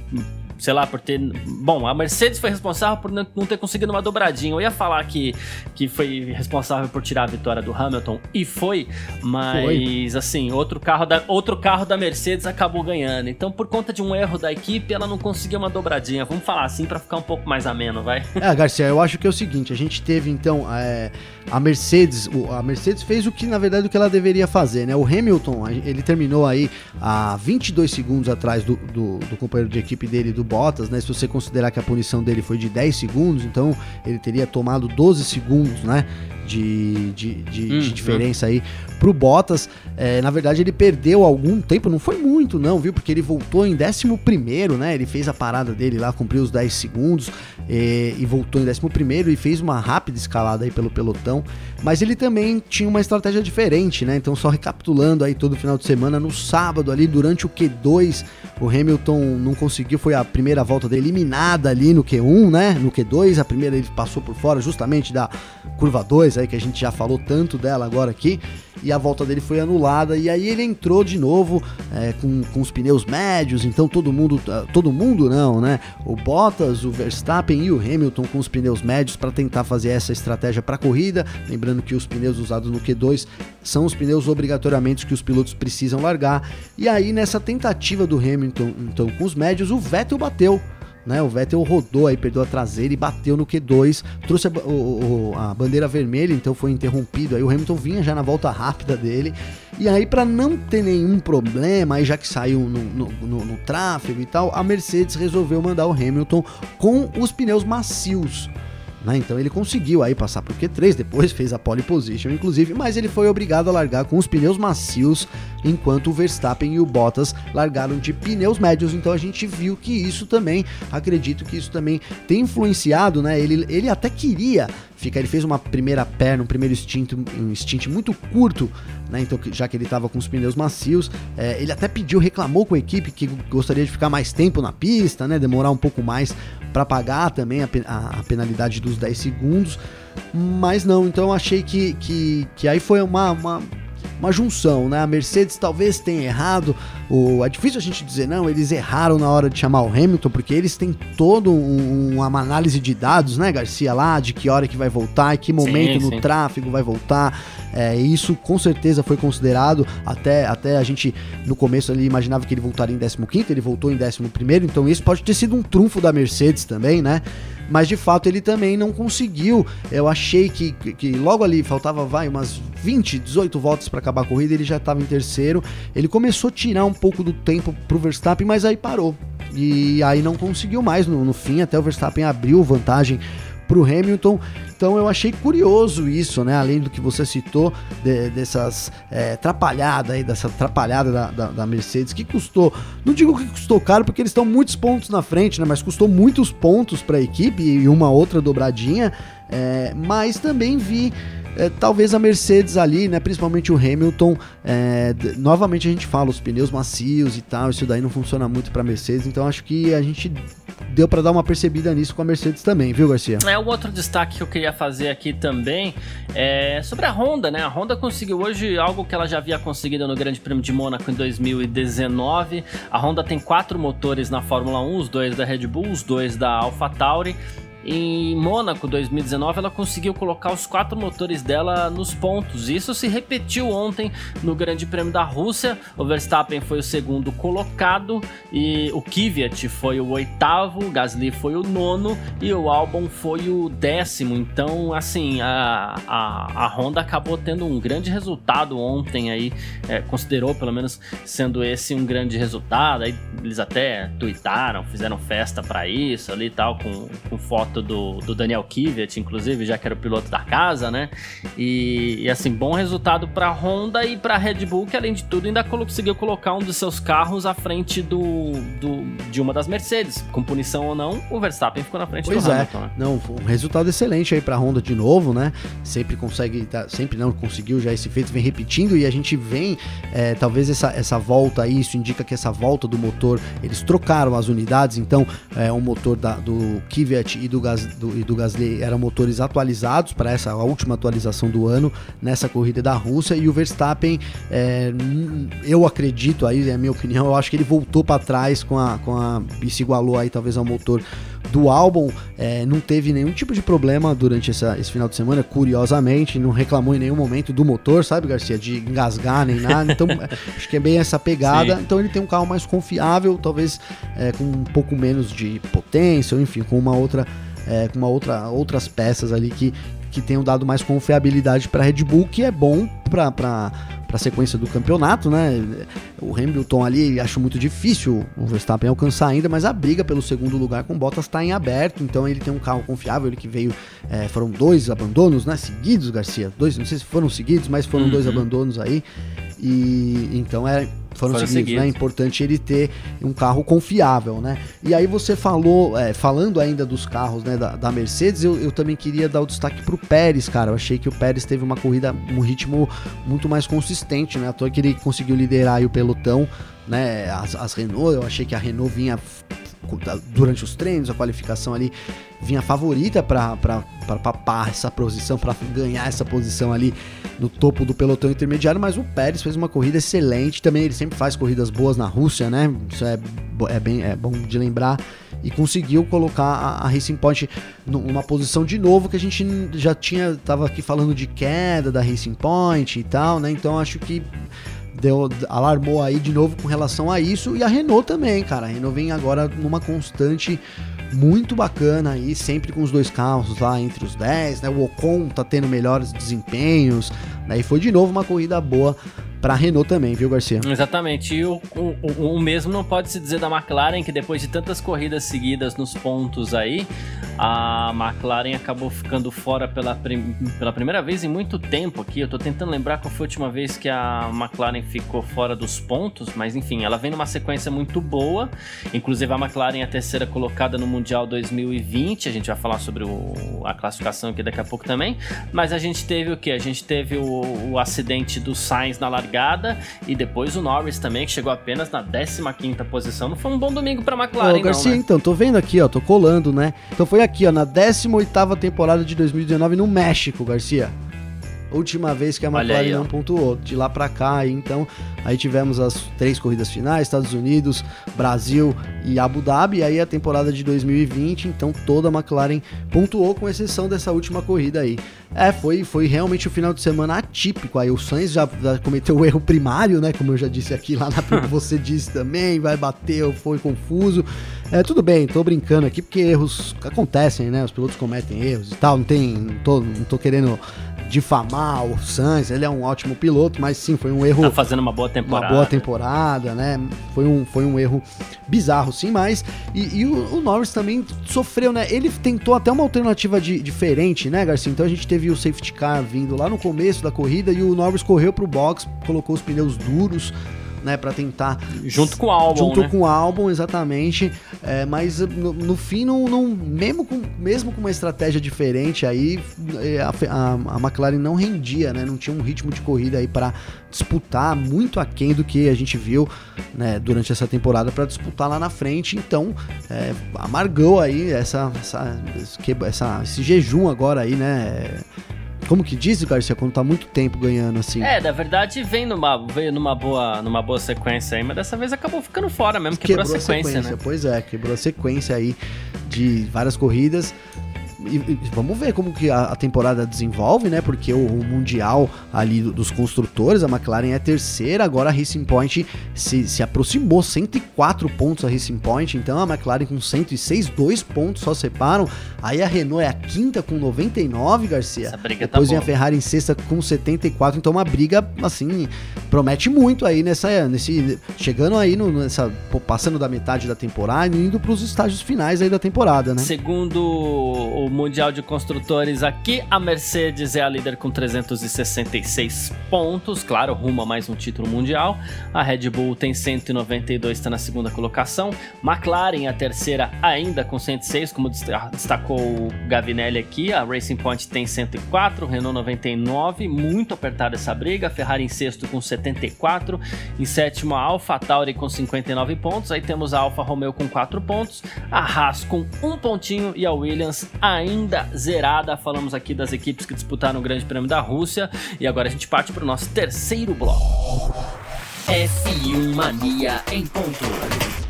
Speaker 3: sei lá, por ter. Bom, a Mercedes foi responsável por não ter conseguido uma dobradinha. Eu ia falar que, que foi responsável por tirar a vitória do Hamilton, e foi, mas foi. assim, outro carro, da, outro carro da Mercedes acabou ganhando. Então, por conta de um erro da equipe, ela não conseguiu uma dobradinha. Vamos falar assim para ficar um pouco mais ameno, vai?
Speaker 2: É, Garcia, eu acho que é o seguinte: a gente teve então é, a Mercedes, a Mercedes fez o que na verdade o que ela deveria fazer, né? O Hamilton, ele terminou aí a 22 segundos atrás do, do, do companheiro de equipe dele, do Bottas, né? Se você considerar que a punição dele foi de 10 segundos, então ele teria tomado 12 segundos, né? De, de, de, hum, de diferença hum. aí pro Bottas. É, na verdade, ele perdeu algum tempo, não foi muito, não, viu? Porque ele voltou em 11, né? Ele fez a parada dele lá, cumpriu os 10 segundos e, e voltou em 11 e fez uma rápida escalada aí pelo pelotão. Mas ele também tinha uma estratégia diferente, né? Então, só recapitulando aí todo final de semana, no sábado ali, durante o Q2, o Hamilton não conseguiu, foi a primeira volta dele eliminada ali no Q1, né? No Q2, a primeira ele passou por fora justamente da curva 2 aí, que a gente já falou tanto dela agora aqui e a volta dele foi anulada. E aí ele entrou de novo é, com, com os pneus médios, então todo mundo, ah, todo mundo não, né? O Bottas, o Verstappen e o Hamilton com os pneus médios para tentar fazer essa estratégia para a corrida. Lembrando que os pneus usados no Q2 são os pneus obrigatoriamente que os pilotos precisam largar. E aí nessa tentativa do Hamilton, então com os médios, o Vettel bateu né? O Vettel rodou aí, perdeu a traseira e bateu no Q2, trouxe a, o, a, bandeira vermelha, então foi interrompido. Aí o Hamilton vinha já na volta rápida dele. E aí, para não ter nenhum problema, aí já que saiu no, no, no, no tráfego e tal, a Mercedes resolveu mandar o Hamilton com os pneus macios. Né? Então ele conseguiu aí passar pro Q3, depois fez a pole position, inclusive, mas ele foi obrigado a largar com os pneus macios, enquanto o Verstappen e o Bottas largaram de pneus médios. Então a gente viu que isso também, acredito que isso também tem influenciado, né? Ele, ele até queria fica, ele fez uma primeira perna, um primeiro instinto, um stint muito curto, né? Então, já que ele estava com os pneus macios, é, ele até pediu, reclamou com a equipe que gostaria de ficar mais tempo na pista, né? Demorar um pouco mais para pagar também a, a, penalidade dos 10 segundos, mas não. Então, eu achei que, que, que aí foi uma, uma uma junção, né? A Mercedes talvez tenha errado, o, é difícil a gente dizer, não, eles erraram na hora de chamar o Hamilton, porque eles têm todo um, uma análise de dados, né, Garcia, lá, de que hora que vai voltar, e que momento sim, no sim. tráfego vai voltar. É, isso com certeza foi considerado, até, até a gente no começo ali imaginava que ele voltaria em 15, ele voltou em 11, então isso pode ter sido um trunfo da Mercedes também, né? mas de fato ele também não conseguiu. Eu achei que, que logo ali faltava vai umas 20, 18 voltas para acabar a corrida, ele já estava em terceiro. Ele começou a tirar um pouco do tempo pro Verstappen, mas aí parou. E aí não conseguiu mais no, no fim, até o Verstappen abriu vantagem pro Hamilton. Então eu achei curioso isso, né? Além do que você citou, de, dessas é, atrapalhada aí, dessa atrapalhada da, da, da, Mercedes, que custou. Não digo que custou caro, porque eles estão muitos pontos na frente, né? Mas custou muitos pontos para a equipe e uma outra dobradinha. É, mas também vi é, talvez a Mercedes ali, né, principalmente o Hamilton, é, novamente a gente fala os pneus macios e tal, isso daí não funciona muito para Mercedes, então acho que a gente deu para dar uma percebida nisso com a Mercedes também, viu, Garcia?
Speaker 1: É, o outro destaque que eu queria fazer aqui também é sobre a Honda, né? A Honda conseguiu hoje algo que ela já havia conseguido no Grande Prêmio de Mônaco em 2019. A Honda tem quatro motores na Fórmula 1, os dois da Red Bull, os dois da AlphaTauri. Em Mônaco 2019, ela conseguiu colocar os quatro motores dela nos pontos. Isso se repetiu ontem no Grande Prêmio da Rússia. O Verstappen foi o segundo colocado e o Kvyat foi o oitavo, o Gasly foi o nono e o Albon foi o décimo. Então, assim, a, a, a Honda acabou tendo um grande resultado ontem aí, é, considerou pelo menos sendo esse um grande resultado. Aí eles até tweetaram, fizeram festa para isso ali e tal, com, com foto do, do Daniel Kvyat, inclusive, já que era o piloto da casa, né? E, e assim, bom resultado para Honda e para Red Bull, que além de tudo ainda conseguiu colocar um dos seus carros à frente do, do de uma das Mercedes. Com punição ou não, o Verstappen ficou na frente
Speaker 2: pois
Speaker 1: do
Speaker 2: é. Hamilton. Né? Não, um resultado excelente aí para Honda de novo, né? Sempre consegue, tá, sempre não conseguiu já esse feito, vem repetindo e a gente vem, é, talvez essa, essa volta aí, isso indica que essa volta do motor, eles trocaram as unidades, então é um motor da, do Kvyat e do Gas, do, e do Gasly eram motores atualizados para essa última atualização do ano nessa corrida da Rússia. E o Verstappen, é, eu acredito aí, é a minha opinião, eu acho que ele voltou para trás com a, com a e se igualou aí talvez ao motor do álbum, é, não teve nenhum tipo de problema durante essa, esse final de semana, curiosamente, não reclamou em nenhum momento do motor, sabe, Garcia, de engasgar nem nada, então acho que é bem essa pegada, Sim. então ele tem um carro mais confiável, talvez é, com um pouco menos de potência, ou enfim, com uma outra é, com uma outra, outras peças ali que, que tenham dado mais confiabilidade para a Red Bull, que é bom para a sequência do campeonato, né? O Hamilton ali acho muito difícil o Verstappen alcançar ainda, mas a briga pelo segundo lugar com Bottas está em aberto, então ele tem um carro confiável, ele que veio, é, foram dois abandonos, né? Seguidos, Garcia, dois, não sei se foram seguidos, mas foram uhum. dois abandonos aí, e então é foram, foram seguidos, seguidos, né? É importante ele ter um carro confiável, né? E aí você falou, é, falando ainda dos carros né, da, da Mercedes, eu, eu, também queria dar o destaque pro Pérez, cara. Eu achei que o Pérez teve uma corrida, um ritmo muito mais consistente, né? À toa que ele conseguiu liderar o pelotão, né? As, as Renault, eu achei que a Renault vinha durante os treinos, a qualificação ali vinha favorita para papar essa posição, para ganhar essa posição ali no topo do pelotão intermediário, mas o Pérez fez uma corrida excelente, também ele sempre faz corridas boas na Rússia, né? Isso é, é, bem, é bom de lembrar. E conseguiu colocar a, a Racing Point numa posição de novo que a gente já tinha, tava aqui falando de queda da Racing Point e tal, né? Então acho que deu, alarmou aí de novo com relação a isso. E a Renault também, cara. A Renault vem agora numa constante muito bacana aí, sempre com os dois carros lá entre os 10, né? O Ocon tá tendo melhores desempenhos, né? E foi de novo uma corrida boa para a Renault também, viu, Garcia?
Speaker 1: Exatamente. E o, o, o, mesmo não pode se dizer da McLaren, que depois de tantas corridas seguidas nos pontos aí, a McLaren acabou ficando fora pela, prim pela primeira vez em muito tempo aqui. Eu tô tentando lembrar qual foi a última vez que a McLaren ficou fora dos pontos, mas enfim, ela vem numa sequência muito boa. Inclusive a McLaren é a terceira colocada no Mundial 2020. A gente vai falar sobre o, a classificação aqui daqui a pouco também. Mas a gente teve o que? A gente teve o, o, acidente do Sainz na largada e depois o Norris também, que chegou apenas na 15 posição. Não foi um bom domingo pra McLaren, Ô,
Speaker 2: Garcia,
Speaker 1: não, né?
Speaker 2: então, tô vendo aqui, ó, tô colando, né? Então foi aqui, ó, na 18ª temporada de 2019 no México, Garcia. Última vez que a McLaren aí, não pontuou. De lá para cá, então, aí tivemos as três corridas finais, Estados Unidos, Brasil e Abu Dhabi. E aí a temporada de 2020, então toda a McLaren pontuou, com exceção dessa última corrida aí. É, foi, foi realmente o um final de semana atípico. Aí o Sainz já, já cometeu o erro primário, né? Como eu já disse aqui lá na você disse também, vai bater, foi confuso. É, tudo bem, tô brincando aqui porque erros acontecem, né? Os pilotos cometem erros e tal. Não tem. Não tô, não tô querendo difamar o Sainz, ele é um ótimo piloto, mas sim, foi um erro.
Speaker 1: Tá fazendo uma boa temporada.
Speaker 2: Uma boa temporada, né? Foi um, foi um erro bizarro, sim, mas. E, e o, o, Norris também sofreu, né? Ele tentou até uma alternativa de, diferente, né, Garcia? Então a gente teve o safety car vindo lá no começo da corrida e o Norris correu pro box, colocou os pneus duros né, para tentar
Speaker 1: junto com o álbum,
Speaker 2: junto
Speaker 1: né?
Speaker 2: com o álbum exatamente, é, mas no, no fim não, não, mesmo com mesmo com uma estratégia diferente aí é, a, a, a, McLaren não rendia, né, não tinha um ritmo de corrida aí para disputar muito aquém do que a gente viu, né, durante essa temporada para disputar lá na frente, então é, amargou aí essa, essa, essa, esse jejum agora aí, né, como que diz, Garcia, quando tá muito tempo ganhando assim?
Speaker 1: É, na verdade vem numa, veio numa boa, numa boa sequência aí, mas dessa vez acabou ficando fora mesmo, quebrou, quebrou a sequência, a sequência né?
Speaker 2: Pois é, quebrou a sequência aí de várias corridas. E, e, vamos ver como que a, a, temporada desenvolve, né? Porque o, o Mundial ali do, dos construtores, a McLaren é terceira, agora a Racing Point se, se aproximou, 104 pontos a Racing Point, então a McLaren com 106, dois pontos só separam. Aí a Renault é a quinta com 99, Garcia. Essa briga tá Depois tá vem a Ferrari em sexta com 74, então uma briga, assim, promete muito aí nessa, nesse, chegando aí no, nessa, passando da metade da temporada e indo para os estágios finais aí da temporada, né?
Speaker 1: Segundo o Mundial de Construtores aqui, a Mercedes é a líder com 366 pontos, claro, rumo a mais um título mundial. A Red Bull tem 192, está na segunda colocação. McLaren, a terceira, ainda com 106, como destacou o Gavinelli aqui. A Racing Point tem 104, Renault 99, muito apertada essa briga. Ferrari em sexto com 74, em sétimo a Alfa Tauri com 59 pontos. Aí temos a Alfa Romeo com 4 pontos, a Haas com um pontinho e a Williams ainda ainda zerada. Falamos aqui das equipes que disputaram o Grande Prêmio da Rússia e agora a gente parte para o nosso terceiro bloco. F1 Mania em ponto.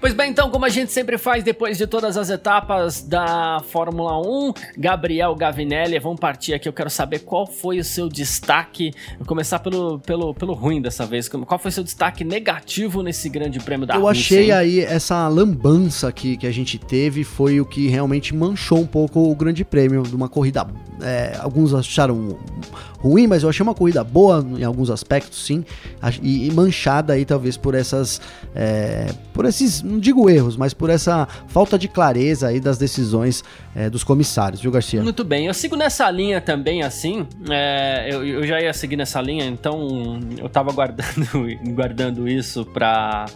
Speaker 1: Pois bem, então, como a gente sempre faz depois de todas as etapas da Fórmula 1, Gabriel Gavinelli, vamos partir aqui. Eu quero saber qual foi o seu destaque. Vou começar pelo, pelo, pelo ruim dessa vez. Qual foi o seu destaque negativo nesse grande prêmio da
Speaker 2: Eu
Speaker 1: Rússia,
Speaker 2: achei hein? aí essa lambança que, que a gente teve foi o que realmente manchou um pouco o grande prêmio de uma corrida. É, alguns acharam ruim, mas eu achei uma corrida boa em alguns aspectos, sim, e, e manchada aí talvez por essas, é, por esses, não digo erros, mas por essa falta de clareza aí das decisões é, dos comissários, viu, Garcia?
Speaker 1: Muito bem, eu sigo nessa linha também, assim, é, eu, eu, já ia seguir nessa linha, então eu tava guardando, guardando isso para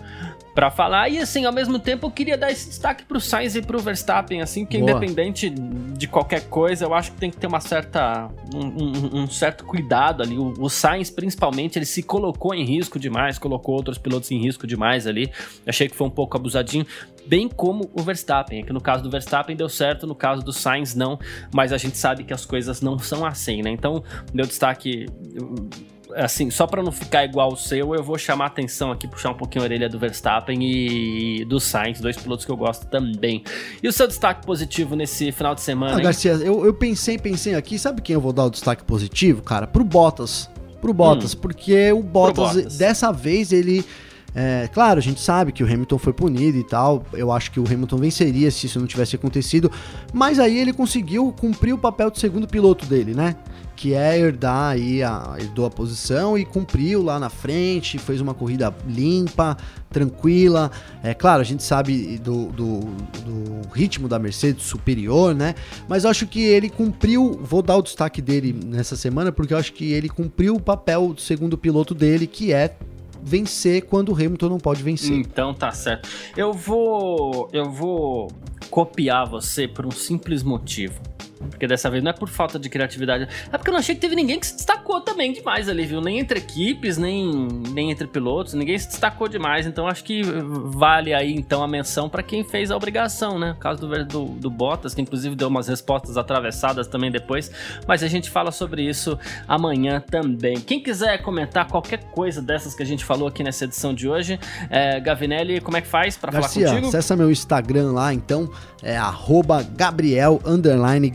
Speaker 1: para falar. E assim, ao mesmo tempo, eu queria dar esse destaque pro Sainz e pro Verstappen, assim, que Boa. independente de qualquer coisa, eu acho que tem que ter uma certa um, um, um certo cuidado ali. O, o, Sainz, principalmente, ele se colocou em risco demais, colocou outros pilotos em risco demais ali. Achei que foi um pouco abusadinho, bem como o Verstappen. É que no caso do Verstappen deu certo, no caso do Sainz não, mas a gente sabe que as coisas não são assim, né? Então, meu destaque assim, só para não ficar igual o seu, eu vou chamar a atenção aqui, puxar um pouquinho a orelha do Verstappen e do Sainz, dois pilotos que eu gosto também. E o seu destaque positivo nesse final de semana? Ah,
Speaker 2: Garcia, eu, eu pensei, pensei aqui, sabe quem eu vou dar o destaque positivo, cara? Pro Bottas. Pro Bottas, hum, porque o Bottas, Bottas, dessa vez, ele. É, claro, a gente sabe que o Hamilton foi punido e tal. Eu acho que o Hamilton venceria se isso não tivesse acontecido. Mas aí ele conseguiu cumprir o papel de segundo piloto dele, né? Que é herdar aí, a, herdou a posição e cumpriu lá na frente, fez uma corrida limpa, tranquila. É claro, a gente sabe do, do, do, ritmo da Mercedes superior, né? Mas acho que ele cumpriu. Vou dar o destaque dele nessa semana, porque eu acho que ele cumpriu o papel do segundo piloto dele, que é vencer quando o Hamilton não pode vencer.
Speaker 1: Então tá certo. Eu vou eu vou copiar você por um simples motivo. Porque dessa vez não é por falta de criatividade. É porque eu não achei que teve ninguém que se destacou também demais ali, viu? Nem entre equipes, nem, nem entre pilotos, ninguém se destacou demais. Então acho que vale aí então a menção para quem fez a obrigação, né? O caso do, do, do, Bottas, que inclusive deu umas respostas atravessadas também depois. Mas a gente fala sobre isso amanhã também. Quem quiser comentar qualquer coisa dessas que a gente falou aqui nessa edição de hoje, é, Gavinelli, como é que faz para falar contigo?
Speaker 2: acessa meu Instagram lá, então, é arroba Gabriel Gavinelli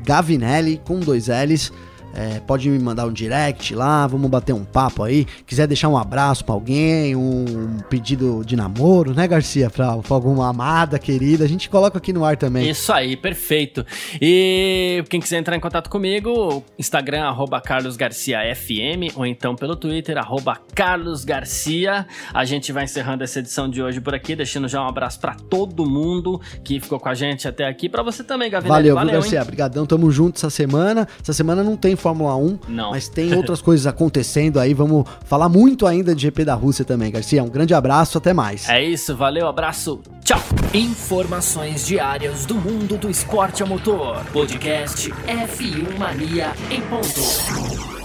Speaker 2: com dois L's. É, pode me mandar um direct lá, vamos bater um papo aí. Quiser deixar um abraço para alguém, um pedido de namoro, né, Garcia? Pra, pra, alguma amada querida, a gente coloca aqui no ar também.
Speaker 1: Isso aí, perfeito. E quem quiser entrar em contato comigo, Instagram, arroba carlosgarciafm, ou então pelo Twitter, arroba carlosgarcia. A gente vai encerrando essa edição de hoje por aqui, deixando já um abraço para todo mundo que ficou com a gente até aqui. para você também, Gavinelli.
Speaker 2: Valeu, Valeu Garcia. Obrigadão, tamo junto essa semana. Essa semana não tem Fórmula 1, Não. mas tem outras coisas acontecendo aí. Vamos falar muito ainda de GP da Rússia também, Garcia. Um grande abraço, até mais.
Speaker 1: É isso, valeu, abraço, tchau. Informações diárias do mundo do esporte a motor. Podcast F1 Mania em ponto.